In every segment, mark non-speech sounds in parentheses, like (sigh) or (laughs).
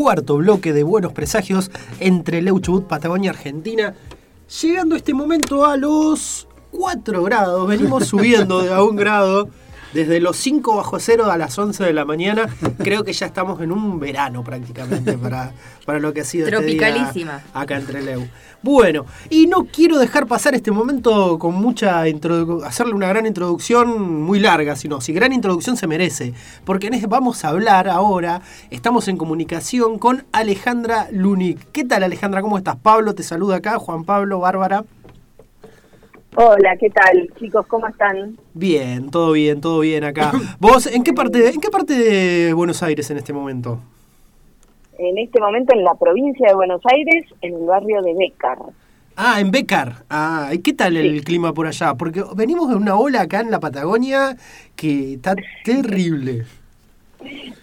cuarto bloque de Buenos Presagios entre Leuchubut, Patagonia, Argentina. Llegando este momento a los 4 grados, venimos subiendo de a un grado. Desde los 5 bajo cero a las 11 de la mañana, creo que ya estamos en un verano prácticamente para, para lo que ha sido este día Tropicalísima. acá en Trelew. Bueno, y no quiero dejar pasar este momento con mucha introdu- hacerle una gran introducción muy larga, sino si gran introducción se merece, porque en este vamos a hablar ahora, estamos en comunicación con Alejandra Lunik. ¿Qué tal Alejandra? ¿Cómo estás? Pablo te saluda acá, Juan Pablo, Bárbara. Hola, ¿qué tal, chicos? ¿Cómo están? Bien, todo bien, todo bien acá. (coughs) ¿Vos en qué parte, en qué parte de Buenos Aires en este momento? En este momento en la provincia de Buenos Aires, en el barrio de Bécar. Ah, en Becar. Ah, ¿y qué tal el clima por allá? Porque venimos de una ola acá en la Patagonia que está (laughs) terrible.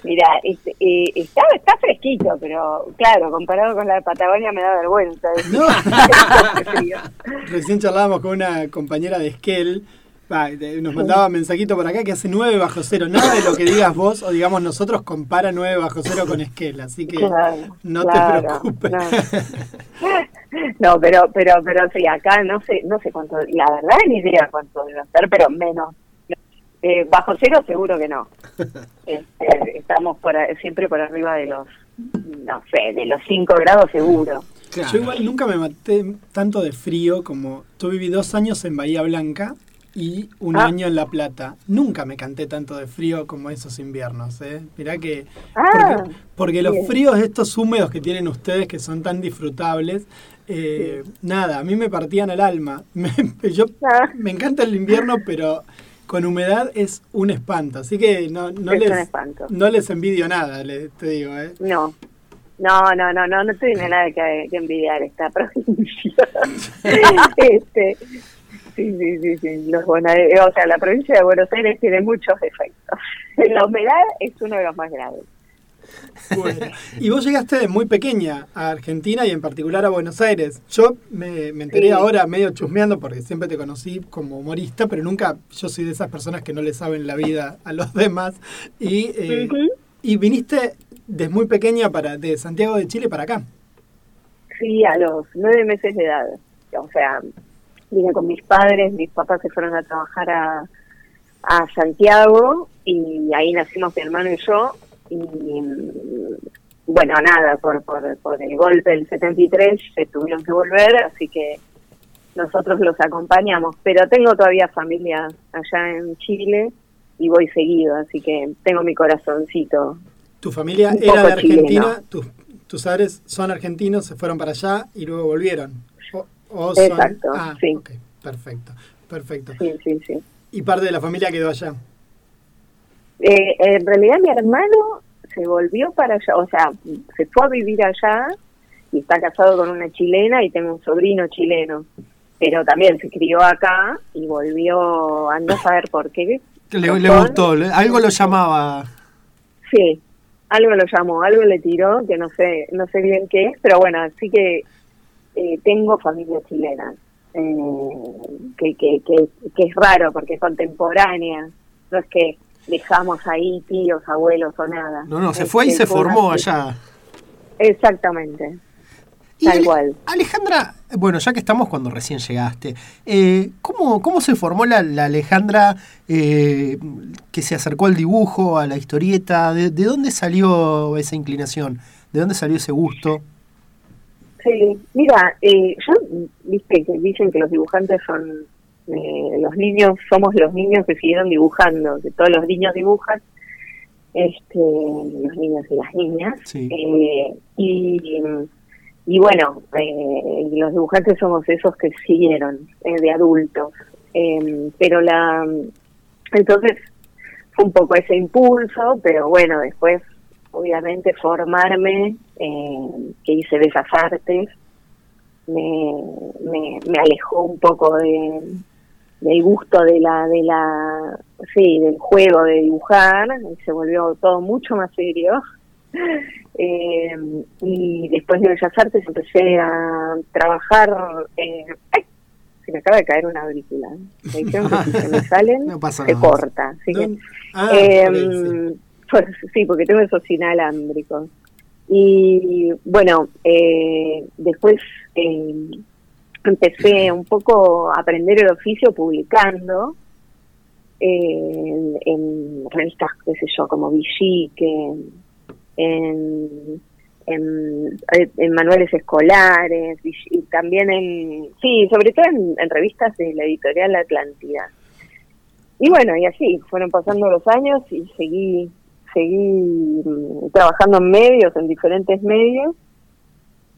Mira, este, eh, está, está fresquito, pero claro, comparado con la de Patagonia me da vergüenza. (laughs) (laughs) Recién charlábamos con una compañera de Esquel, va, nos mandaba mensajito por acá que hace 9 bajo cero. Nada de lo que digas vos o digamos nosotros compara 9 bajo cero con Esquel, así que Claro, no claro, te preocupes. no. (laughs) No, pero, pero, pero sí, acá no sé, no sé cuánto, la verdad ni idea cuánto debe ser, pero menos. Eh, bajo cero seguro que no. (laughs) Este, estamos por, siempre por arriba de los, no sé, de los 5 grados seguro. Yo igual nunca me maté tanto de frío como yo viví dos años en Bahía Blanca y un Ah. año en La Plata. Nunca me canté tanto de frío como esos inviernos. ¿eh? Mirá que... Ah, porque, porque los fríos estos húmedos que tienen ustedes, que son tan disfrutables, eh, nada, a mí me partían el alma. (laughs) Me- yo Ah. me encanta el invierno, pero con humedad es un espanto. Así que no, no, Es les, no les envidio nada, le- te digo. ¿eh? No. No, no, no, no, no tiene nada que, que envidiar esta provincia. (laughs) este, sí, sí, sí, sí. Los bonaerenses- o sea, la provincia de Buenos Aires tiene muchos defectos. La humedad es uno de los más graves. Bueno, (laughs) y vos llegaste muy pequeña a Argentina y en particular a Buenos Aires. Yo me, me enteré Sí. ahora medio chusmeando porque siempre te conocí como humorista, pero nunca, yo soy de esas personas que no le saben la vida a los demás. Y, eh, y viniste desde muy pequeña para de Santiago de Chile para acá. Sí, a los nueve meses de edad. O sea, vine con mis padres, mis papás se fueron a trabajar a, a Santiago y ahí nacimos mi hermano y yo. Y mm, bueno, nada, por, por, por el golpe del 73 se tuvieron que volver, así que nosotros los acompañamos. Pero tengo todavía familia allá en Chile y voy seguido, así que tengo mi corazoncito. Tu familia era de Argentina, tus, tus padres son argentinos, se fueron para allá y luego volvieron. O, o son- Exacto, ah, sí. ok, perfecto, perfecto. Sí, sí, sí. Y parte de la familia quedó allá. Eh, en realidad mi hermano se volvió para allá, o sea, se fue a vivir allá y está casado con una chilena y tengo un sobrino chileno, pero también se crió acá y volvió, anda a saber por qué. Le, le gustó, algo lo llamaba. Sí, algo lo llamó, algo le tiró, que no sé, no sé bien qué es, pero bueno, así que eh, tengo familia chilena, eh, que, que, que, que es raro porque es contemporánea, no es que dejamos ahí tíos, abuelos o nada. No, no, se fue y que se formó allá. Exactamente. Y Tal Ale- cual. Alejandra, bueno, ya que estamos cuando recién llegaste, eh, ¿cómo, ¿cómo se formó la, la Alejandra eh, que se acercó al dibujo, a la historieta? ¿De, de dónde salió esa inclinación? ¿De dónde salió ese gusto? Sí, mira, eh, yo, viste que dicen que los dibujantes son, eh, los niños, somos los niños que siguieron dibujando, que todos los niños dibujan, este, los niños y las niñas, Sí. eh, y, y bueno, eh, los dibujantes somos esos que siguieron, eh, de adultos, Eh, pero la, entonces fue un poco ese impulso, pero bueno, después obviamente formarme, que hice Bellas Artes, me, me, me alejó un poco de, del gusto de la, de la, sí, del juego de dibujar, y se volvió todo mucho más serio. (laughs) Eh, y después de Bellas Artes empecé a trabajar, eh, ¡ay! se me acaba de caer una aurícula. Me dijeron que si se me salen, No se nada. corta. Así que. Ah, eh, sí. pues, sí, porque tengo esos inalámbricos. Y bueno, eh, después eh, empecé un poco a aprender el oficio publicando en, revistas, qué sé yo, como Villique, en, manuales escolares y también en, sí, sobre todo en, en revistas de la editorial Atlántida. Y bueno, y así, fueron pasando los años y seguí, seguí mm, trabajando en medios, en diferentes medios,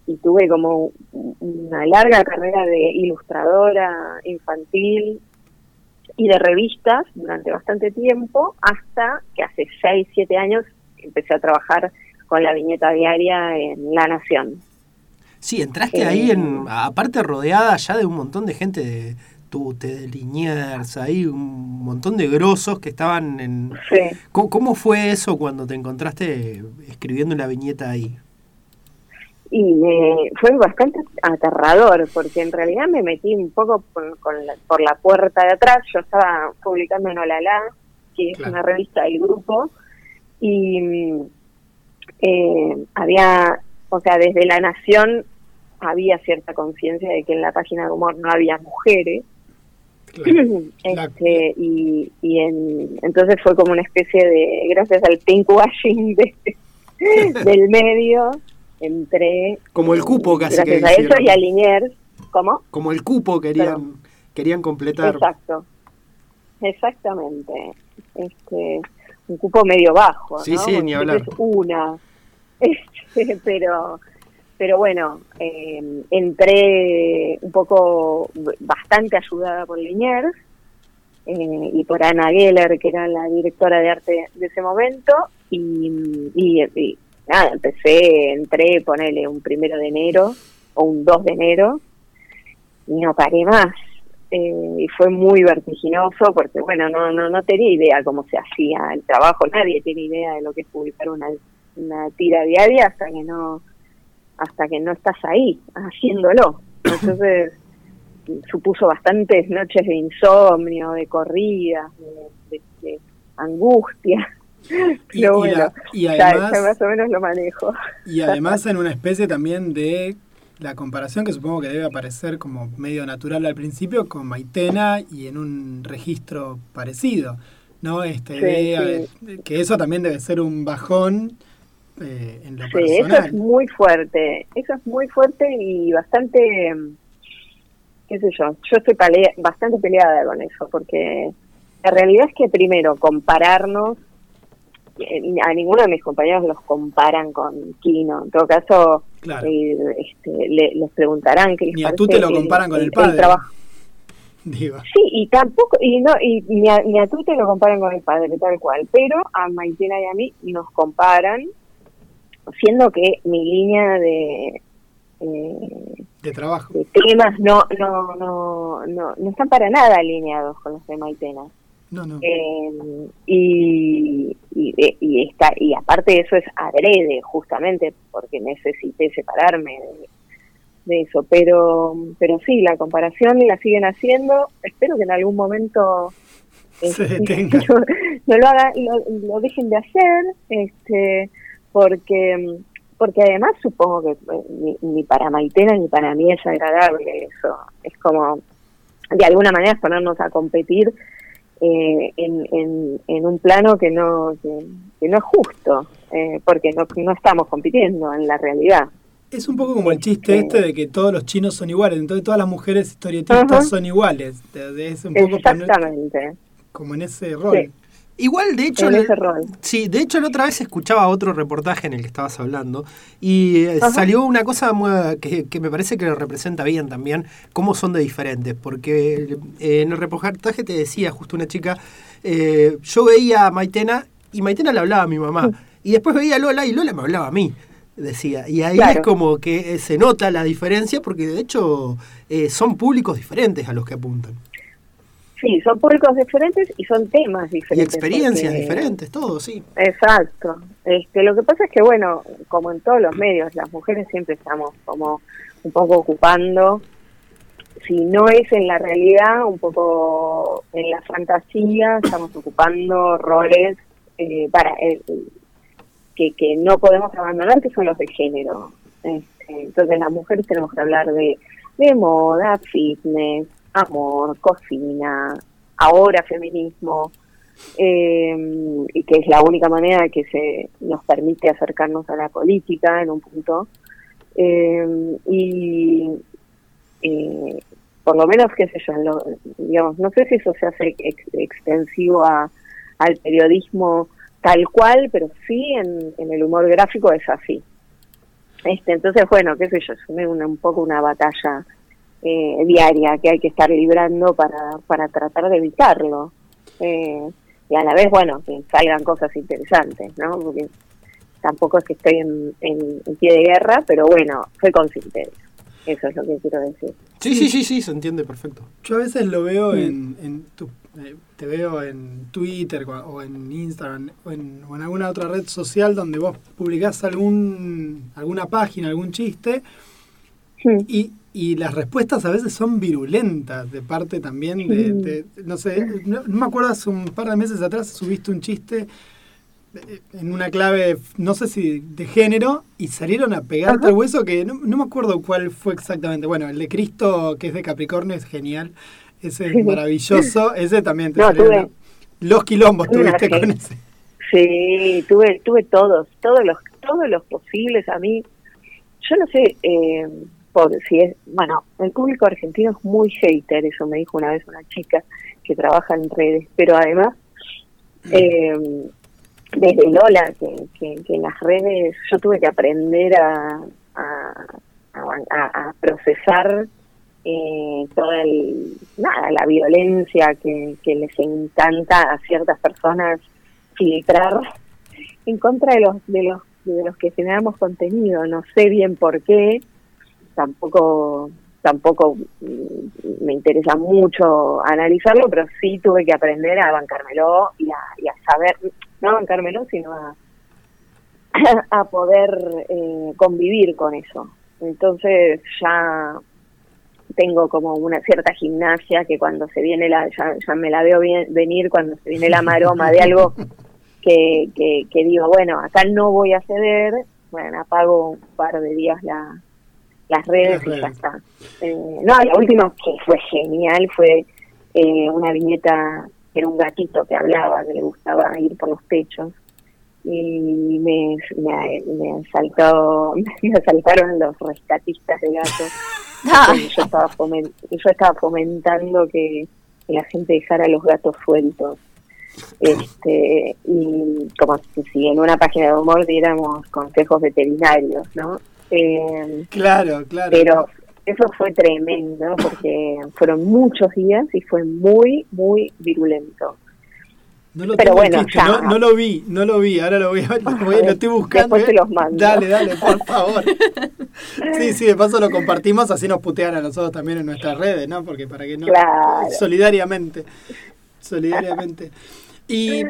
y tuve como una larga carrera de ilustradora infantil y de revistas durante bastante tiempo, hasta que hace 6, 7 años empecé a trabajar con la viñeta diaria en La Nación. Sí, entraste ahí, en, aparte rodeada ya de un montón de gente de Tute, de Liniers, ahí un montón de grosos que estaban en... Sí. ¿Cómo, fue eso cuando te encontraste escribiendo la viñeta ahí? Y me, fue bastante aterrador, porque en realidad me metí un poco por, la, por la puerta de atrás. Yo estaba publicando en Olala, que es una revista del grupo, y eh, había, o sea, desde La Nación había cierta conciencia de que en la página de humor no había mujeres. (clears throat) Este, y, y entonces fue como una especie de, gracias al pinkwashing de, (laughs) del medio, entré. Como el cupo casi. Gracias a eso y a Liniers. ¿Cómo? Como el cupo querían, querían completar. Exacto. Exactamente. Este, un cupo medio bajo. Sí, sí, ni hablar. una. (laughs) Este, pero pero bueno, eh, entré un poco bastante ayudada por Liniers eh, y por Ana Geller, que era la directora de arte de ese momento, y, y, nada, empecé, entré, ponele un primero de enero o un 2 de enero, y no paré más. Eh, y fue muy vertiginoso porque, bueno, no, no, no tenía idea cómo se hacía el trabajo, nadie tiene idea de lo que es publicar una, una tira diaria hasta que no hasta que no estás ahí haciéndolo. (coughs) Entonces supuso bastantes noches de insomnio, de corrida, de, angustia. (laughs) Y además, más o menos lo manejo. Y además en una especie también de la comparación que supongo que debe aparecer como medio natural al principio con Maitena y en un registro parecido, ¿no? Esta idea que eso también debe ser un bajón eh, en sí, eso es muy fuerte, eso es muy fuerte y bastante, qué sé yo, yo estoy bastante peleada con eso, porque la realidad es que primero compararnos, a ninguno de mis compañeros los comparan con Kino, en todo caso eh, este, les preguntarán que Ni a tú te lo comparan con el, padre. Sí, y tampoco, y no, y ni a, ni a tú te lo comparan con el padre, tal cual, pero a Maitina y a mí nos comparan siendo que mi línea de eh, de trabajo. de temas no no no no no están para nada alineados con los de Maitena. No, no. Eh, y, y, y, está, y aparte de eso es adrede justamente porque necesité separarme de, eso. Pero pero sí la comparación la siguen haciendo. Espero que en algún momento este, (laughs) no, lo haga lo, lo dejen de hacer este porque porque además supongo que eh, ni, para Maitena ni para mí es agradable eso. Es como, de alguna manera, ponernos a competir eh, en, en, un plano que no, que, no es justo, eh, porque no, no estamos compitiendo en la realidad. Es un poco como el chiste este, este de que todos los chinos son iguales, entonces todas las mujeres historietistas son iguales. Es un poco Exactamente. como en ese rol. Igual, de hecho, sí, de hecho la otra vez escuchaba otro reportaje en el que estabas hablando y eh, salió una cosa que, que, me parece que lo representa bien también, cómo son de diferentes, porque eh, en el reportaje te decía justo una chica, eh, yo veía a Maitena y Maitena le hablaba a mi mamá, mm. y después veía a Lola y Lola me hablaba a mí decía. Y ahí es como que se nota la diferencia porque de hecho son públicos diferentes a los que apuntan. Sí, son públicos diferentes y son temas diferentes. Y experiencias diferentes, todo, sí. Exacto. Este, lo que pasa es que, bueno, como en todos los medios, las mujeres siempre estamos como un poco ocupando, si no es en la realidad, un poco en la fantasía, estamos ocupando roles eh, para eh, que, que no podemos abandonar, que son los de género. Este, entonces las mujeres tenemos que hablar de, de moda, fitness, amor, cocina, ahora feminismo, eh, y que es la única manera que se nos permite acercarnos a la política en un punto. Eh, y eh, por lo menos, qué sé yo, digamos, no sé si eso se hace extensivo a, al periodismo tal cual, pero sí en, en el humor gráfico es así. Este, entonces, bueno, qué sé yo, es una, un poco una batalla eh, diaria que hay que estar librando para, para tratar de evitarlo. Eh, y a la vez, bueno, que salgan cosas interesantes, ¿no? Porque tampoco es que estoy en, en, pie de guerra, pero bueno, soy consciente de eso. Eso es lo que quiero decir. Sí, sí, sí, sí, se entiende perfecto. Yo a veces lo veo en, en tu, eh, te veo en Twitter o en Instagram o en, o en, alguna otra red social donde vos publicás algún, alguna página, algún chiste y, y las respuestas a veces son virulentas de parte también de, no sé, no, me acuerdo hace un par de meses atrás subiste un chiste eh, en una clave, no sé si de género, y salieron a pegarte el hueso que no, no, me acuerdo cuál fue exactamente. Bueno, el de Cristo, que es de Capricornio, es genial. Ese es maravilloso. Ese también te no, Los quilombos tuviste con ese. Sí, tuve, tuve todos, todos los, todos los posibles. A mí, yo no sé, eh, por si es, bueno, el público argentino es muy hater, eso me dijo una vez una chica que trabaja en redes, pero además, eh, desde Lola, que, que, en las redes yo tuve que aprender a, a, a, procesar eh, toda el, nada, la violencia que, que les encanta a ciertas personas filtrar en contra de los de los de los que generamos contenido. No sé bien por qué tampoco tampoco mm, me interesa mucho analizarlo, pero sí tuve que aprender a bancármelo y a, y a saber, no a bancármelo, sino a, (laughs) a poder eh, convivir con eso. Entonces ya tengo como una cierta gimnasia que cuando se viene la, ya, ya me la veo bien, venir cuando se viene la maroma de algo (laughs) que, que, que digo, bueno, acá no voy a ceder, bueno, apago un par de días la, las redes, y ya está. Eh, no, la última que fue genial fue eh, una viñeta que era un gatito que hablaba, que le gustaba ir por los techos y me, me, me, asaltó, (laughs) me asaltaron los rescatistas de gatos. (laughs) Ah. yo, estaba yo estaba fomentando que, la gente dejara los gatos sueltos. Este, y como si en una página de humor diéramos consejos veterinarios, ¿no? Eh, claro, claro. Pero eso fue tremendo porque fueron muchos días y fue muy, muy virulento. No lo pero bueno, ya. No, lo vi, no lo vi, ahora lo voy a lo, estoy (laughs) buscando. Después te los mando. Dale, dale, por (laughs) favor. sí, sí, de paso lo compartimos, así nos putean a nosotros también en nuestras redes, ¿no? Porque para que no... Claro. Solidariamente, solidariamente. Y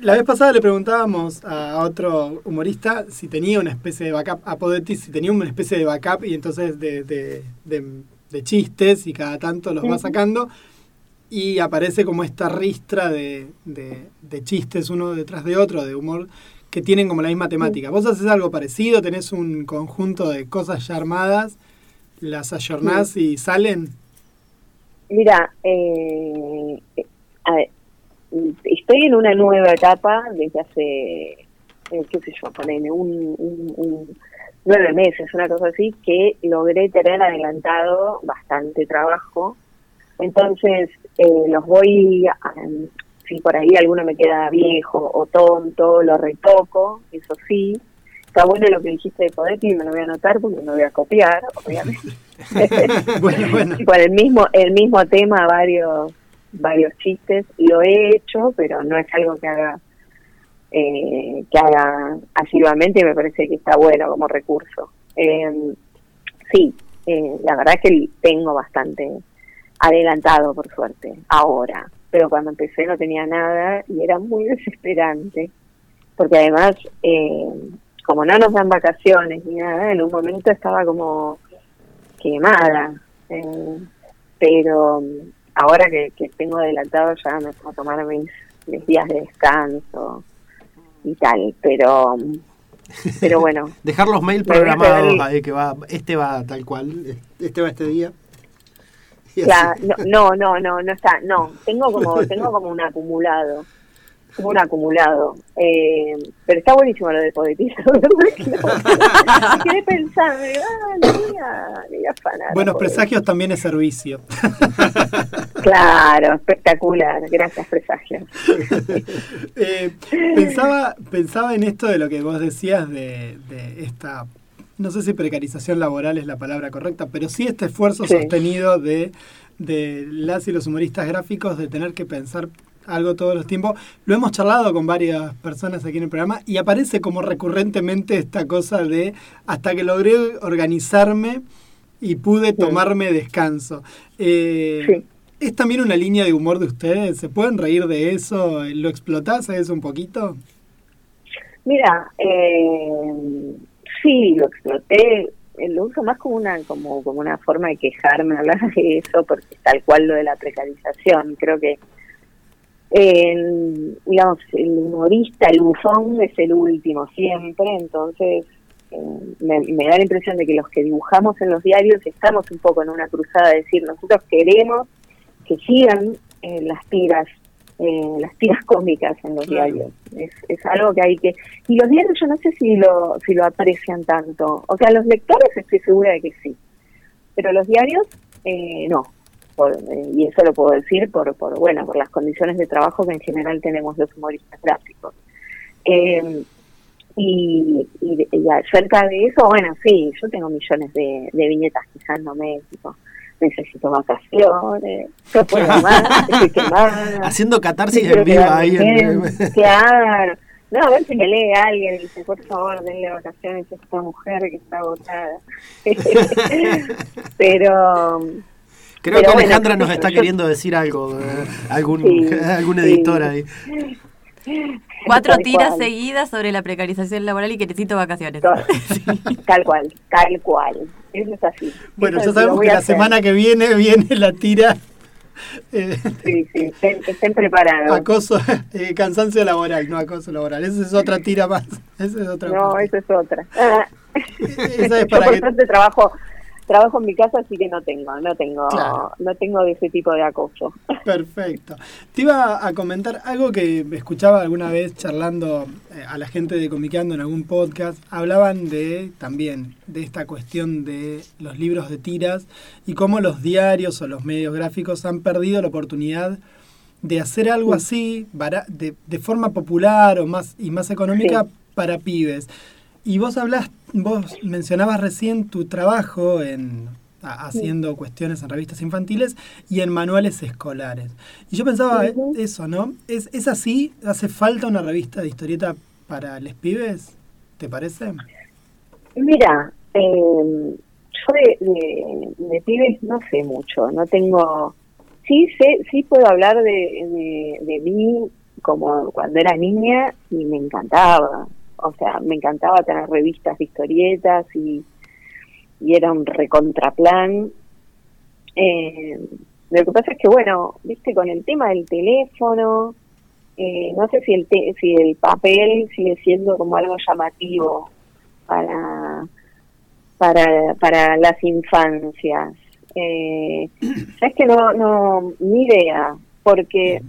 la vez pasada le preguntábamos a otro humorista si tenía una especie de backup, a Podetti, si tenía una especie de backup y entonces de, de, de, chistes y cada tanto los va sacando y aparece como esta ristra de, chistes uno detrás de otro, de humor, que tienen como la misma temática. ¿Vos haces algo parecido? ¿Tenés un conjunto de cosas ya armadas? ¿Las ayornás y salen? Mira, eh, a ver, estoy en una nueva etapa desde hace, eh, qué sé yo, poneme, un, un, nueve meses, una cosa así, que logré tener adelantado bastante trabajo. Entonces, eh, los voy, si por ahí alguno me queda viejo o tonto, lo retoco, eso sí. Está bueno lo que dijiste de poder y me lo voy a anotar porque me lo voy a copiar, obviamente. (laughs) bueno, bueno. (laughs) Por el mismo, el mismo tema, varios varios chistes, lo he hecho, pero no es algo que haga eh, que haga asiduamente me parece que está bueno como recurso. Eh, sí, eh, la verdad es que tengo bastante adelantado, por suerte, ahora, pero cuando empecé no tenía nada y era muy (laughs) desesperante, porque además, eh, como no nos dan vacaciones ni nada, en un momento estaba como quemada, eh, pero ahora que, tengo adelantado ya me puedo tomar mis, días de descanso y tal, pero (laughs) pero bueno. Dejar los mails programados ahí, que va, este va tal cual, este va este día. no, no, no, no está, no, tengo como, (laughs) tengo como un acumulado como un acumulado. Eh, pero está buenísimo lo de poetisa. (laughs) (laughs) quedé pensando, ah, Buenos presagios también es servicio. (laughs) claro, espectacular. Gracias, presagios. Eh, pensaba, pensaba en esto de lo que vos decías de, de esta no sé si precarización laboral es la palabra correcta, pero sí este esfuerzo sostenido de, de las y los humoristas gráficos de tener que pensar algo todos los tiempos. Lo hemos charlado con varias personas aquí en el programa y aparece como recurrentemente esta cosa de hasta que logré organizarme y pude tomarme descanso. Eh, ¿Es también una línea de humor de ustedes? ¿Se pueden reír de eso? ¿Lo explotás a eso un poquito? Mira, eh, sí, lo exploté. Eh, lo uso más como una como, como una forma de quejarme, hablar de eso, porque tal cual lo de la precarización. Creo que el, digamos, el humorista, el bufón es el último siempre, entonces eh, me, da la impresión de que los que dibujamos en los diarios estamos un poco en una cruzada de decir, nosotros queremos que sigan eh, las tiras, eh, las tiras cómicas en los diarios. Es, es algo que hay que... Y los diarios yo no sé si lo, si lo aprecian tanto. O sea, los lectores estoy segura de que sí, pero los diarios no y eso lo puedo decir por, por, bueno, por las condiciones de trabajo que en general tenemos los humoristas gráficos. Eh, y, y, acerca de eso, bueno, sí, yo tengo millones de, viñetas quejándome, tipo, necesito vacaciones, yo puedo (laughs) más, Haciendo catarsis en vivo ahí. En... Claro. No, a ver si me lee alguien y dice, por favor, denle vacaciones a esta mujer que está agotada. (laughs) Pero Creo que Alejandra nos está queriendo decir algo, eh, algún, (laughs) algún editor ahí. Cuatro tiras seguidas sobre la precarización laboral y que necesito vacaciones. (laughs) Tal cual, tal cual. Eso es así. Bueno, ya sabemos que la semana que viene viene la tira. Eh, sí, sí, estén, preparados. Acoso, (laughs) eh, cansancio laboral, no acoso laboral. Esa es otra tira más. Esa es otra no, esa es otra. esa es para Yo por trabajo trabajo en mi casa así que no tengo no tengo no tengo de ese tipo de acoso. (laughs) Perfecto. Te iba a comentar algo que escuchaba alguna vez charlando eh, a la gente de Comiqueando en algún podcast. Hablaban de también de esta cuestión de los libros de tiras y cómo los diarios o los medios gráficos han perdido la oportunidad de hacer algo así de, de forma popular o más y más económica para pibes. Y vos hablas, vos mencionabas recién tu trabajo en haciendo cuestiones en revistas infantiles y en manuales escolares. Y yo pensaba eso, ¿no? ¿Es, ¿Es así? ¿Hace falta una revista de historieta para los pibes? ¿Te parece? Mira, eh, yo de, pibes no sé mucho, no tengo... Sí, sé, sí puedo hablar de, de, de mí como cuando era niña y me encantaba o sea, me encantaba tener revistas de historietas y, y era un recontraplan. Eh, lo que pasa es que, bueno, viste, con el tema del teléfono, eh, no sé si el, si el papel sigue siendo como algo llamativo para, para, para las infancias. Eh, (clears throat) es que no, no, ni idea, porque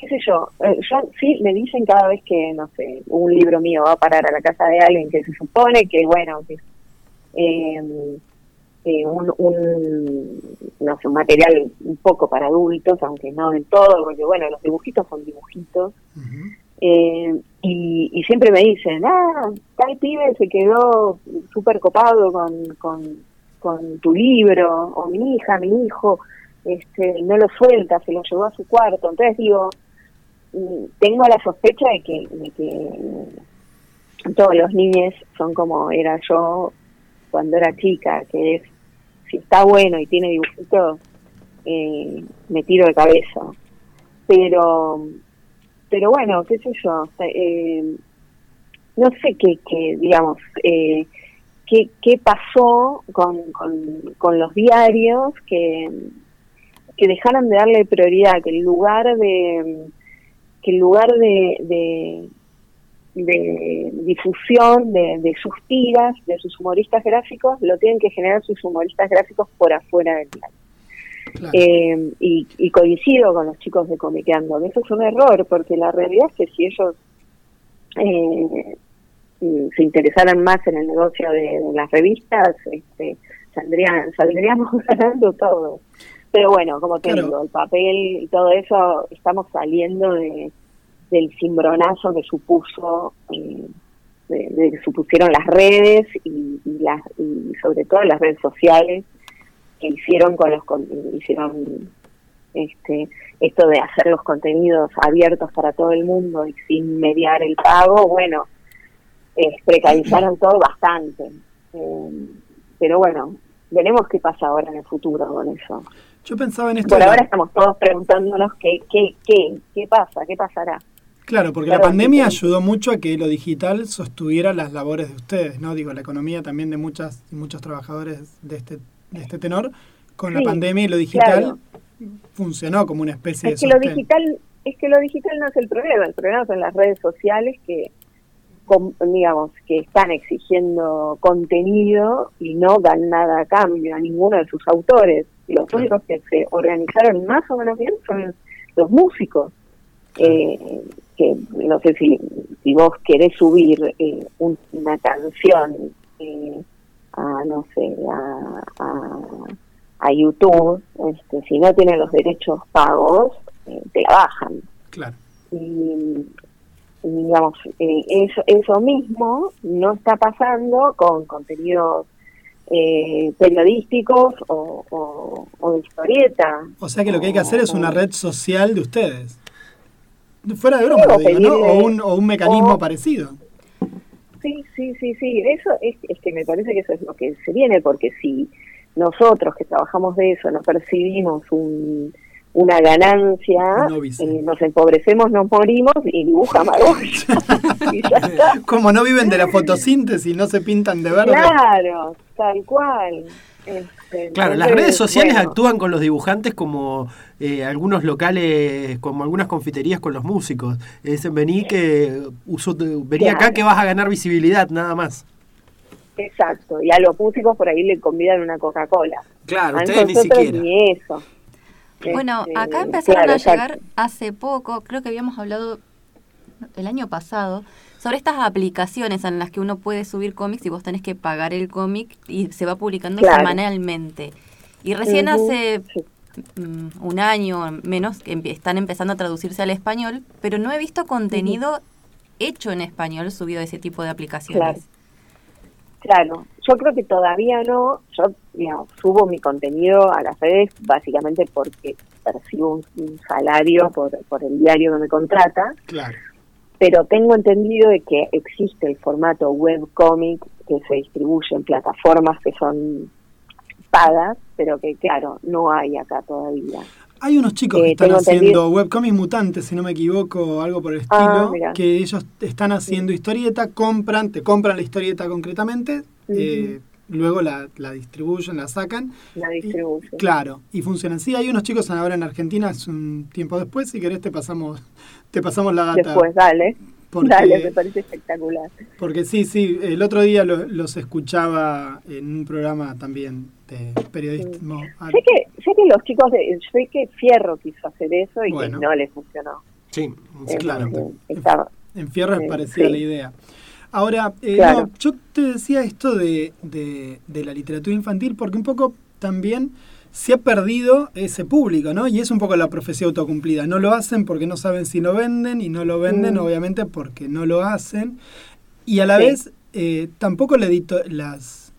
qué sé yo, eh, yo sí me dicen cada vez que, no sé, un libro mío va a parar a la casa de alguien que se supone que, bueno, que eh, eh, un, un, no sé, un material un poco para adultos, aunque no del todo, porque, bueno, los dibujitos son dibujitos. y, y siempre me dicen, ah, tal pibe se quedó súper copado con, con, con tu libro, o mi hija, mi hijo, este, no lo suelta, se lo llevó a su cuarto. Entonces digo, tengo la sospecha de que, todos los niños son como era yo cuando era chica, que es, si está bueno y tiene dibujitos, eh, me tiro de cabeza. Pero, pero bueno, qué sé yo, eh, no sé qué, qué digamos, eh, qué, qué pasó con, con, con los diarios que, que dejaron de darle prioridad, que el lugar de que en lugar de, de difusión de, de, sus tiras, de sus humoristas gráficos, lo tienen que generar sus humoristas gráficos por afuera del diario. Eh, y, coincido con los chicos de Comiqueando, eso es un error, porque la realidad es que si ellos eh, se interesaran más en el negocio de, las revistas, este, saldrían, saldríamos (laughs) ganando todo. Pero bueno, como te digo, el papel y todo eso, estamos saliendo de, del cimbronazo que supuso, eh, de, que supusieron las redes y, las, y sobre todo las redes sociales que hicieron con los hicieron este esto de hacer los contenidos abiertos para todo el mundo y sin mediar el pago, bueno, precarizaron todo bastante. Eh, pero bueno, veremos qué pasa ahora en el futuro con eso. Yo pensaba en esto. Por ahora estamos todos preguntándonos qué, qué, qué, qué pasa, qué pasará. Claro, porque la pandemia ayudó mucho a que lo digital sostuviera las labores de ustedes, ¿no? Digo, la economía también de muchas y muchos trabajadores de este, de este tenor, con la pandemia y lo digital funcionó como una especie es de que lo digital Es que lo digital no es el problema, el problema son las redes sociales que digamos, que están exigiendo contenido y no dan nada a cambio a ninguno de sus autores. Los únicos que se organizaron más o menos bien son los músicos. Eh, que no sé si, si vos querés subir eh, una canción eh, a, no sé, a, a, YouTube, este, si no tienen los derechos pagos, te la bajan. Claro. Y, digamos, eh, eso, eso mismo no está pasando con contenidos eh, periodísticos o, o, de historieta. O sea que lo que hay que hacer es una red social de ustedes. Fuera de broma, ¿no? O un, o un mecanismo parecido. Sí, sí, sí, sí. Eso es, es que me parece que eso es lo que se viene, porque si nosotros que trabajamos de eso no percibimos un una ganancia, eh, nos empobrecemos, nos morimos y dibuja (laughs) Como no viven de la fotosíntesis, no se pintan de verde. Claro, tal cual. Este, claro, las redes sociales actúan con los dibujantes como eh, algunos locales, como algunas confiterías con los músicos. Dicen, vení, que uso, vení acá que vas a ganar visibilidad, nada más. Exacto, y a los músicos por ahí le convidan una Coca-Cola. Claro, ustedes ni siquiera. Ni eso. Bueno, este, acá empezaron a llegar hace poco, creo que habíamos hablado el año pasado, sobre estas aplicaciones en las que uno puede subir cómics y vos tenés que pagar el cómic y se va publicando semanalmente. Y recién hace mm, un año menos que están empezando a traducirse al español, pero no he visto contenido hecho en español subido a ese tipo de aplicaciones. Claro, yo creo que todavía no, yo digamos, subo mi contenido a las redes básicamente porque percibo un, salario por, por el diario que me contrata. Claro. Pero tengo entendido de que existe el formato webcomic que se distribuye en plataformas que son pagas, pero que claro, no hay acá todavía. Hay unos chicos que están haciendo webcomics mutantes, si no me equivoco, algo por el ah, estilo, que ellos están haciendo historieta, compran, te compran la historieta concretamente, eh, luego la, la, distribuyen, la sacan. La distribuyen. claro, y funcionan. Sí, hay unos chicos ahora en Argentina, es un tiempo después, si querés te pasamos, (laughs) te pasamos la data. Después, dale. Dale, me parece espectacular. Porque sí, sí, el otro día los escuchaba en un programa también de periodismo. Sé, que, sé que los chicos, de, sé que Fierro quiso hacer eso y que no le funcionó. Sí, claro. en Fierro es parecida la idea. Ahora, eh, yo te decía esto de, de, de la literatura infantil porque un poco también se ha perdido ese público, ¿no? Y es un poco la profecía autocumplida. No lo hacen porque no saben si lo venden y no lo venden, mm. obviamente, porque no lo hacen. Y a la vez, eh, tampoco le edito las,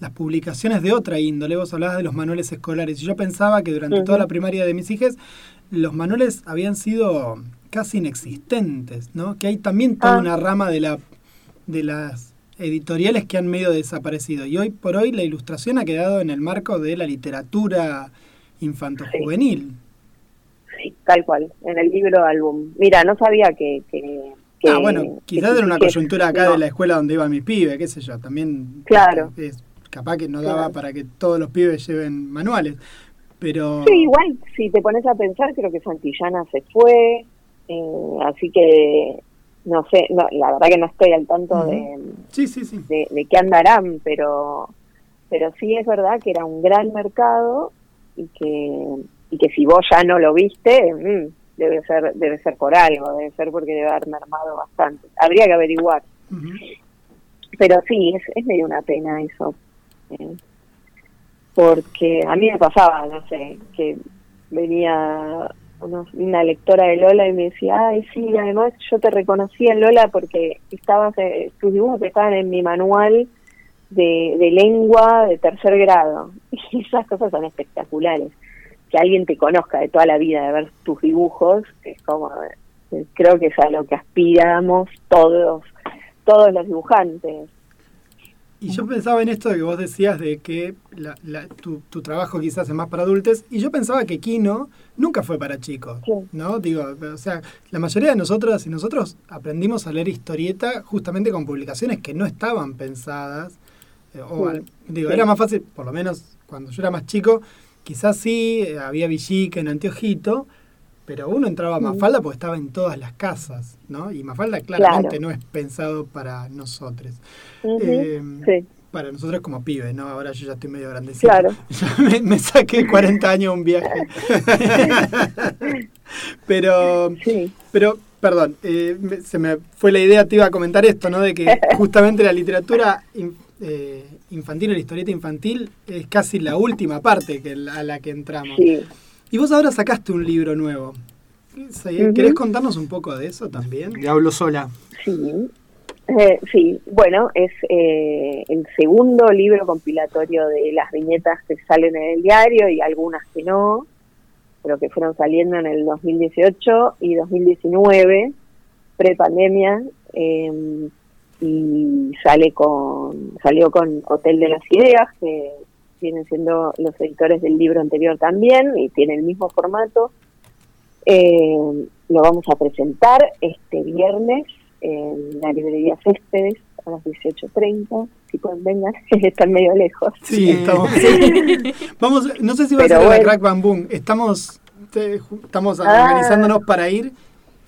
las publicaciones de otra índole. Vos hablabas de los manuales escolares. Y yo pensaba que durante toda la primaria de mis hijas, los manuales habían sido casi inexistentes, ¿no? Que hay también toda ah. una rama de la de las editoriales que han medio desaparecido. Y hoy por hoy la ilustración ha quedado en el marco de la literatura infanto-juvenil. Sí. tal cual, en el libro álbum. Mira, no sabía que... que, ah, bueno, quizás era una coyuntura acá de la escuela donde iba mi pibe, qué sé yo, también... Claro. Es, capaz que no daba para que todos los pibes lleven manuales, pero... Sí, igual, si te pones a pensar, creo que Santillana se fue, eh, así que no sé, no, la verdad que no estoy al tanto de, sí, sí, sí. de, qué andarán, pero, pero sí es verdad que era un gran mercado y que, y que si vos ya no lo viste, mm, debe ser debe ser por algo, debe ser porque debe haber mermado bastante. Habría que averiguar. Pero sí, es, es medio una pena eso. Porque a mí me pasaba, no sé, que venía una lectora de Lola y me decía, ay, sí, además yo te reconocí en Lola porque estabas, eh, tus dibujos estaban en mi manual de, de lengua de tercer grado. (laughs) Y esas cosas son espectaculares. Que alguien te conozca de toda la vida, de ver tus dibujos, es como, eh, creo que es a lo que aspiramos todos, todos los dibujantes. Y yo pensaba en esto de que vos decías de que tu, tu, trabajo quizás es más para adultos, y yo pensaba que Kino nunca fue para chicos, ¿no? Digo, o sea, la mayoría de nosotros y nosotros aprendimos a leer historieta justamente con publicaciones que no estaban pensadas, eh, o, digo, era más fácil, por lo menos cuando yo era más chico, quizás sí, eh, había Villique en Anteojito, pero uno entraba a Mafalda porque estaba en todas las casas, ¿no? Y Mafalda claramente no es pensado para nosotros. Eh, para nosotros como pibes, ¿no? Ahora yo ya estoy medio grandecito. Claro. (laughs) me, saqué 40 años un viaje. (laughs) pero, pero, perdón, eh, se me fue la idea, te iba a comentar esto, ¿no? De que (laughs) justamente la literatura eh, infantil o la historieta infantil es casi la última parte que, a la que entramos. Sí. Y vos ahora sacaste un libro nuevo. ¿Querés contarnos un poco de eso también? Le hablo sola. Sí. Eh, sí, bueno, es eh, el segundo libro compilatorio de las viñetas que salen en el diario y algunas que no, pero que fueron saliendo en el 2018 y 2019, pre-pandemia, em, y sale con, salió con Hotel de las Ideas, que vienen siendo los editores del libro anterior también y tiene el mismo formato. Eh, lo vamos a presentar este viernes en la librería Céspedes a las 18.30. Si pueden vengan, (laughs) están medio lejos. Sí, estamos. (laughs) vamos, no sé si va a ser la Crack Bam Estamos, estamos ah. organizándonos para ir.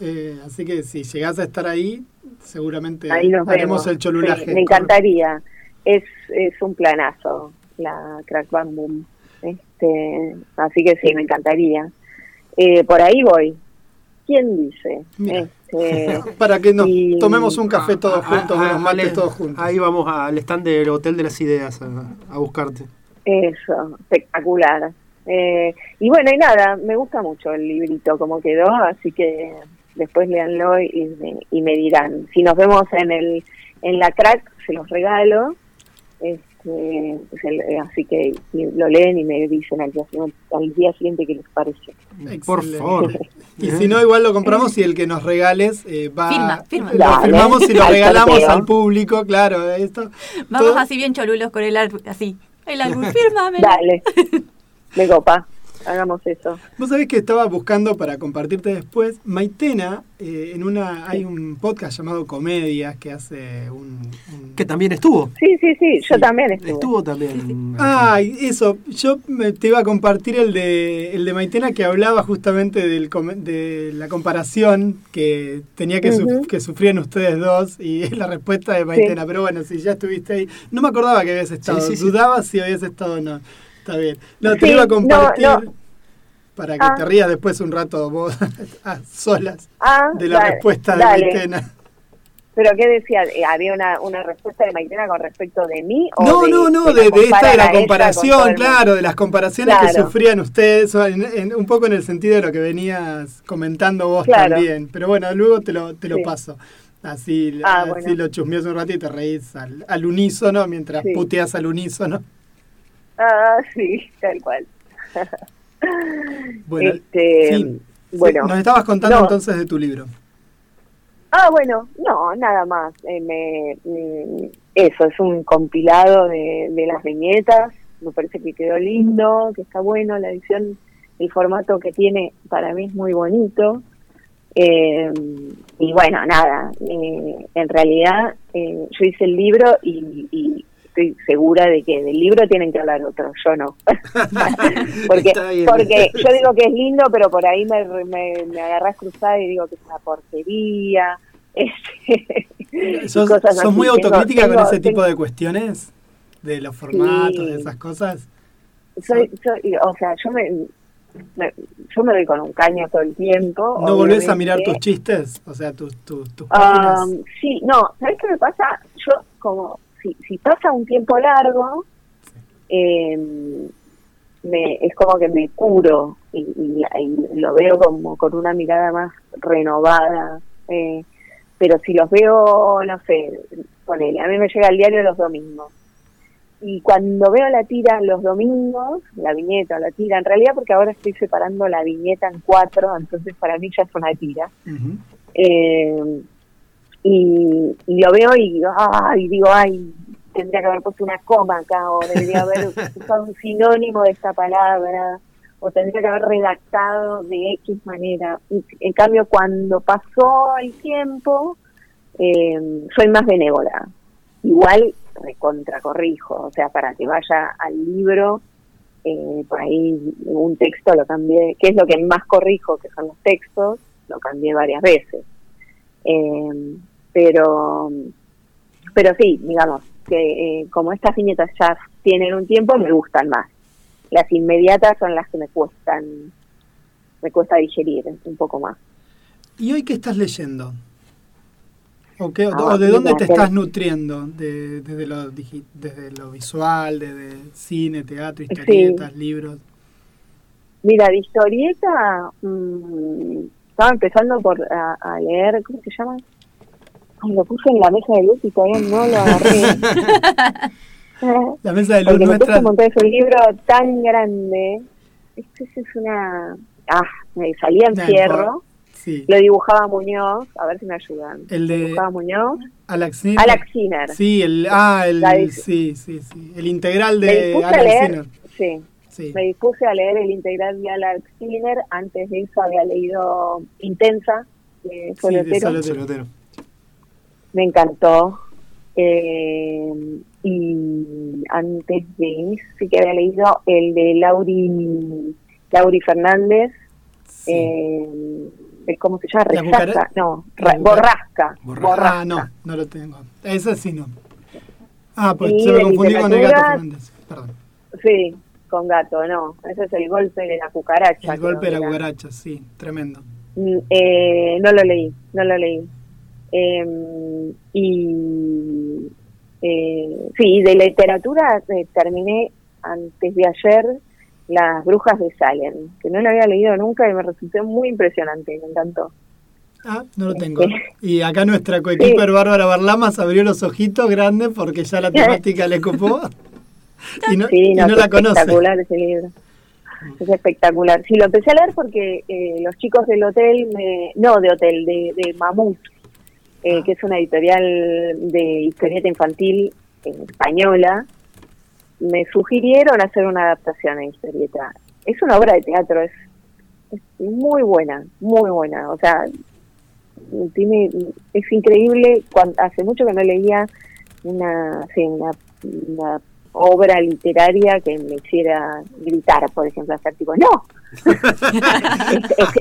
Eh, así que si llegás a estar ahí, seguramente haremos el cholulaje. me encantaría. Es, es un planazo la Crack Bang Boom. Este, así que sí, me encantaría. Eh, por ahí voy. ¿Quién dice? Este, (laughs) Para que nos tomemos un café todos juntos, todos juntos. Ahí vamos al stand del Hotel de las Ideas a, buscarte. Eso, espectacular. Eh, y bueno, y nada, me gusta mucho el librito como quedó, así que después leanlo y, y me dirán. Si nos vemos en el en la crack, se los regalo. Eh, así que lo leen y me dicen al día, al día siguiente qué les parece. Por favor. y si no, igual lo compramos y el que nos regales eh, va. Firma, Lo firmamos y lo (laughs) regalamos al público, claro. Esto, Vamos así bien cholulos con el álbum, así. El álbum, (laughs) fírmame. Dale. Me copa hagamos eso. Vos sabés que estaba buscando para compartirte después. Maitena, eh, en una hay un podcast llamado Comedias que hace un, Que también estuvo. Sí, sí, sí, yo también estuve. Estuvo también. Ay, eso. Yo te iba a compartir el de, el de Maitena que hablaba justamente del, de la comparación que tenía que, que sufrían ustedes dos y es la respuesta de Maitena. Pero bueno, si ya estuviste ahí. No me acordaba que habías estado. Dudaba si habías estado o no. Está bien. No, te iba a compartir para que te ah. rías después un rato vos (laughs) a solas ah, de la respuesta de Maitena. ¿Pero qué decía? Eh, ¿Había una, una respuesta de Maitena con respecto de mí? O no, no, no, de, esta de la comparación, claro, de las comparaciones que sufrían ustedes, un poco en el sentido de lo que venías comentando vos también. Pero bueno, luego te lo, te lo paso. Así, ah, así lo chusmeas un rato y te reís al, al unísono mientras puteas al unísono. Ah, (laughs) sí, tal cual. bueno, este, bueno nos estabas contando entonces de tu libro. Ah, bueno, no, nada más. Eh, me, mm, eso, es un compilado de, las viñetas. Me parece que quedó lindo, que está bueno la edición. El formato que tiene para mí es muy bonito. Eh, y bueno, nada, eh, en realidad yo hice el libro y, estoy segura de que del libro tienen que hablar otros, yo no. (laughs) porque porque yo digo que es lindo, pero por ahí me, me, me agarras cruzada y digo que es una porquería, Este, ¿Sos, muy autocrítica con ese tipo de cuestiones? ¿De los formatos, de esas cosas? Soy, soy, o sea, yo me, yo me doy con un caño todo el tiempo. ¿No volvés a mirar tus chistes? O sea, tus, tus, um, Sí, no, ¿sabes qué me pasa? Yo, como, si, si pasa un tiempo largo, eh, me, es como que me curo y, lo veo como con una mirada más renovada. Eh, pero si los veo, no sé, ponele, a mí me llega el diario los domingos y cuando veo la tira los domingos, la viñeta la tira, en realidad porque ahora estoy separando la viñeta en cuatro, entonces para mí ya es una tira. Eh, y, lo veo y digo, ay, digo, ay, tendría que haber puesto una coma acá, o debería haber (laughs) usado un sinónimo de esta palabra, o tendría que haber redactado de X manera. Y, en cambio, cuando pasó el tiempo, eh, soy más benévola. Igual recontracorrijo, o sea, para que vaya al libro, eh, por ahí un texto lo cambié, que es lo que más corrijo, que son los textos, lo cambié varias veces. Eh, pero, pero sí, digamos, que eh, como estas viñetas ya tienen un tiempo, me gustan más. Las inmediatas son las que me cuestan, me cuesta digerir un poco más. ¿Y hoy qué estás leyendo? ¿O, ah, de dónde te estás nutriendo? De, desde, lo, desde lo visual, desde cine, teatro, historietas, libros. Mira, de historieta, mm, estaba empezando por a, leer, ¿cómo se llama? Lo puse en la mesa de luz y todavía no lo agarré. (laughs) la mesa de luz nuestra. es un libro tan grande. Este es una. Ah, me salía en fierro. Lo dibujaba Muñoz, a ver si me ayudan. El de dibujaba Muñoz. Alex Sí, el ah, el sí, sí, sí, el integral de Alex Sí. Sí. Me dispuse a leer el integral de Alex Sinner, antes de eso había leído Intensa de Solotero. Sí, de Me encantó. Eh, y antes de eso sí que había leído el de Lauri, Lauri Fernández, eh, ¿cómo se llama? Resaca, no, borrasca, borrasca. Ah, no, no lo tengo. Esa sí no. Ah, pues se me confundió con el gato Fernández, perdón. Sí, con gato, no. Ese es el golpe de la cucaracha. El golpe de la cucaracha, sí, tremendo. Mm, eh, no lo leí, no lo leí. Eh, y eh, sí, de literatura eh, terminé antes de ayer las Brujas de Salem, que no lo había leído nunca y me resultó muy impresionante, me encantó. Ah, no lo tengo. Y acá nuestra coequiper Bárbara Barlamas abrió los ojitos grandes porque ya la (laughs) temática le copó y no, la conoce. Es espectacular ese libro. Es espectacular. Sí, lo empecé a leer porque eh, los chicos del hotel, me, no de hotel, de, de Mamut, eh, que es una editorial de historieta infantil española, me sugirieron hacer una adaptación a historieta. Es una obra de teatro, es, muy buena, muy buena. O sea, tiene es increíble. Cuando, hace mucho que no leía una, una, obra literaria que me hiciera gritar, por ejemplo, hacer tipo, ¡no! (laughs)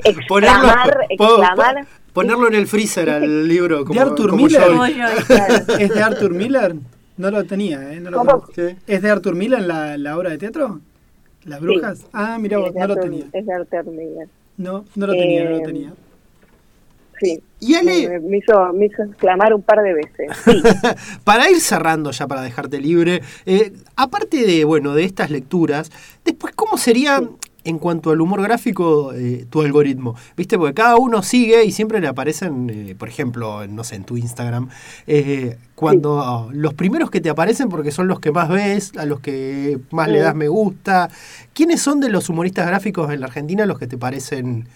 exclamar, exclamar. Ponerlo en el freezer al libro. Como, ¿De Arthur Miller? (laughs) ¿Es de Arthur Miller? No lo tenía, ¿eh? No lo ¿Es de Arthur Miller la, la obra de teatro? ¿Las brujas? Ah, mira, vos, no lo tenía. Es de Arthur Miller. No, no lo tenía, no lo eh, tenía. Sí. Y Ale, me, hizo, me hizo exclamar un par de veces. Sí. (laughs) para ir cerrando ya, para dejarte libre, eh, aparte de, bueno, de estas lecturas, después, ¿cómo sería en cuanto al humor gráfico, eh, tu algoritmo, ¿viste? Porque cada uno sigue y siempre le aparecen, eh, por ejemplo, no sé, en tu Instagram, eh, cuando los primeros que te aparecen porque son los que más ves, a los que más le das me gusta. ¿Quiénes son de los humoristas gráficos en la Argentina los que te parecen,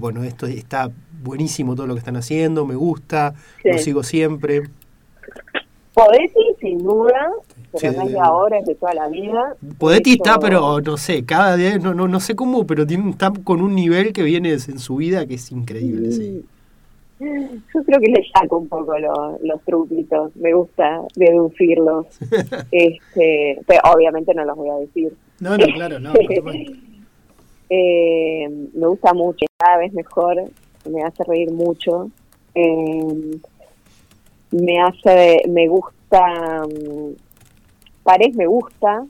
bueno, esto está buenísimo todo lo que están haciendo, me gusta, lo sigo siempre? Poeti, sin duda, pero no es de ahora, es de toda la vida. Podetti está, pero no sé, cada día, no, no, no sé cómo, pero tiene, está con un nivel que viene en su vida que es increíble. Sí. Yo creo que le saco un poco los truquitos, me gusta deducirlos. (laughs) este, pero obviamente no los voy a decir. No, no, claro, no. (laughs) eh, me gusta mucho, cada vez mejor, me hace reír mucho. Eh, me hace, me gusta, um, Pared me gusta,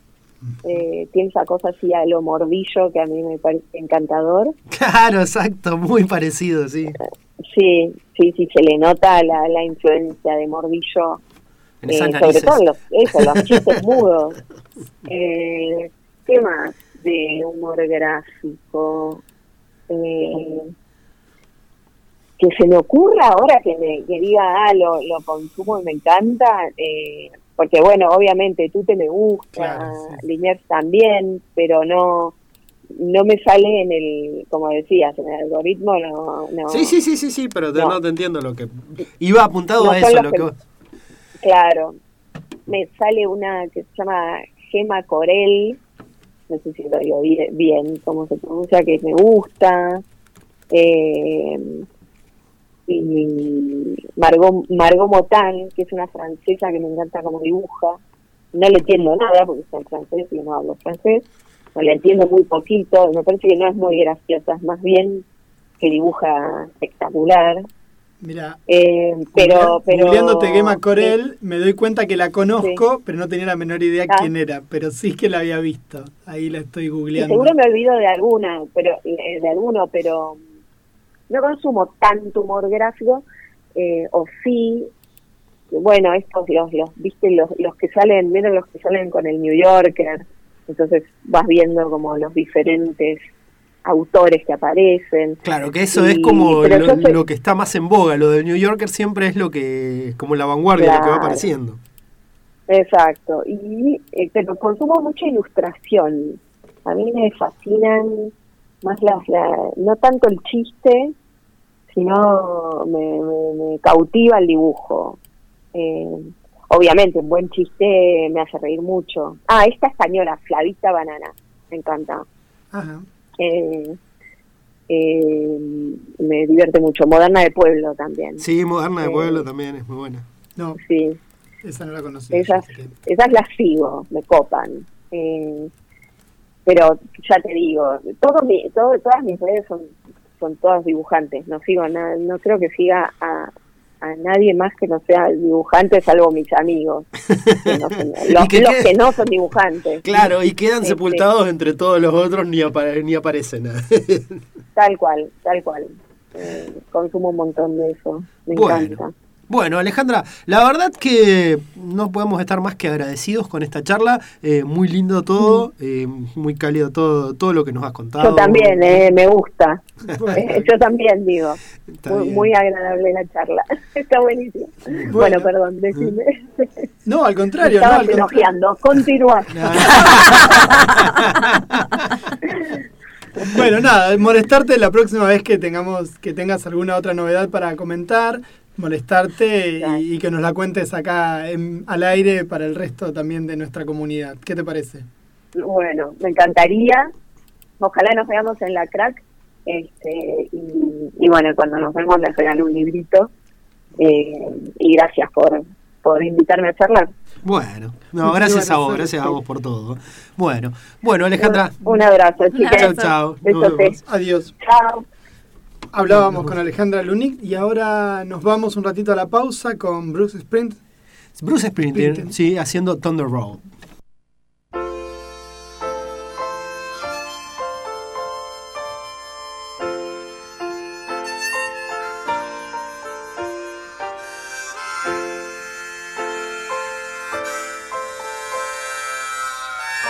eh, tiene esa cosa así a lo mordillo que a mí me parece encantador. Claro, exacto, muy parecido, sí. Sí, sí, sí, se le nota la, la influencia de mordillo, eh, sobre todo los, eso, los (laughs) chistes mudos. Eh, ¿Qué más de humor gráfico? Eh, que se me ocurra ahora que me que diga, ah, lo, lo consumo y me encanta, eh, porque bueno, obviamente tú te me gusta, claro, también, pero no no me sale en el, como decías, en el algoritmo, no. no sí, sí, sí, sí, sí, pero no. te entiendo lo que. Iba apuntado a eso, lo que, Claro, me sale una que se llama Gema Corel, no sé si lo digo bien, cómo se pronuncia, que me gusta. Eh, y Margot, Margot Motan, que es una francesa que me encanta como dibuja. No le entiendo nada porque está en francés y no hablo francés. No le entiendo muy poquito. Me parece que no es muy graciosa, es más bien que dibuja espectacular. Mira, eh, pero, pero Gema Corel, me doy cuenta que la conozco, pero no tenía la menor idea ah. quién era, pero sí que la había visto. Ahí la estoy googleando. seguro me olvido de alguna, pero eh, de alguno, pero no consumo tanto humor gráfico, eh, o sí, bueno, estos, los, los viste, los, los que salen, menos los que salen con el New Yorker, entonces vas viendo como los diferentes autores que aparecen. Claro, que eso es como lo, que está más en boga, lo del New Yorker siempre es lo que, como la vanguardia, lo que va apareciendo. Exacto, y eh, pero consumo mucha ilustración. A mí me fascinan más las, no tanto el chiste, sino me, me, cautiva el dibujo. Eh, obviamente, un buen chiste me hace reír mucho. Ah, esta española, Flavita Banana, me encanta. Eh, eh, me divierte mucho. Moderna de Pueblo también. Sí, Moderna de Pueblo también es muy buena. No, sí. Esa no la conocí. Esas, esas las sigo, me copan. pero ya te digo, todo mi, todo, todas mis redes son son todas dibujantes, no sigo no creo que siga a, a nadie más que no sea dibujante, salvo mis amigos, (laughs) los, que, no son dibujantes. Claro, y quedan este, sepultados entre todos los otros, ni, ni aparecen. (laughs) tal cual, tal cual. Eh, consumo un montón de eso, me encanta. Bueno, Alejandra, la verdad que no podemos estar más que agradecidos con esta charla. Eh, muy lindo todo, eh, muy cálido todo, todo lo que nos has contado. Yo también, eh, me gusta. (laughs) (laughs) Yo también digo. Muy, agradable la charla. (laughs) Está buenísimo. Bueno, perdón, decime. No, al contrario. Estabas no, elogiando. Continúa. bueno, nada, molestarte la próxima vez que tengamos que tengas alguna otra novedad para comentar molestarte y, que nos la cuentes acá al aire para el resto también de nuestra comunidad. ¿Qué te parece? Bueno, me encantaría. Ojalá nos veamos en la crack. Este, y, bueno, cuando nos vemos les regalo un librito. Eh, y gracias por, por invitarme a charlar. Bueno, no, gracias a vos, gracias a vos por todo. Bueno, bueno Alejandra. Un, abrazo, chicas. Chao, chao. Adiós. Chao. Hablábamos con Alejandra Lunik y ahora nos vamos un ratito a la pausa con Bruce Sprint. Bruce Springsteen, sí, haciendo Thunder Road.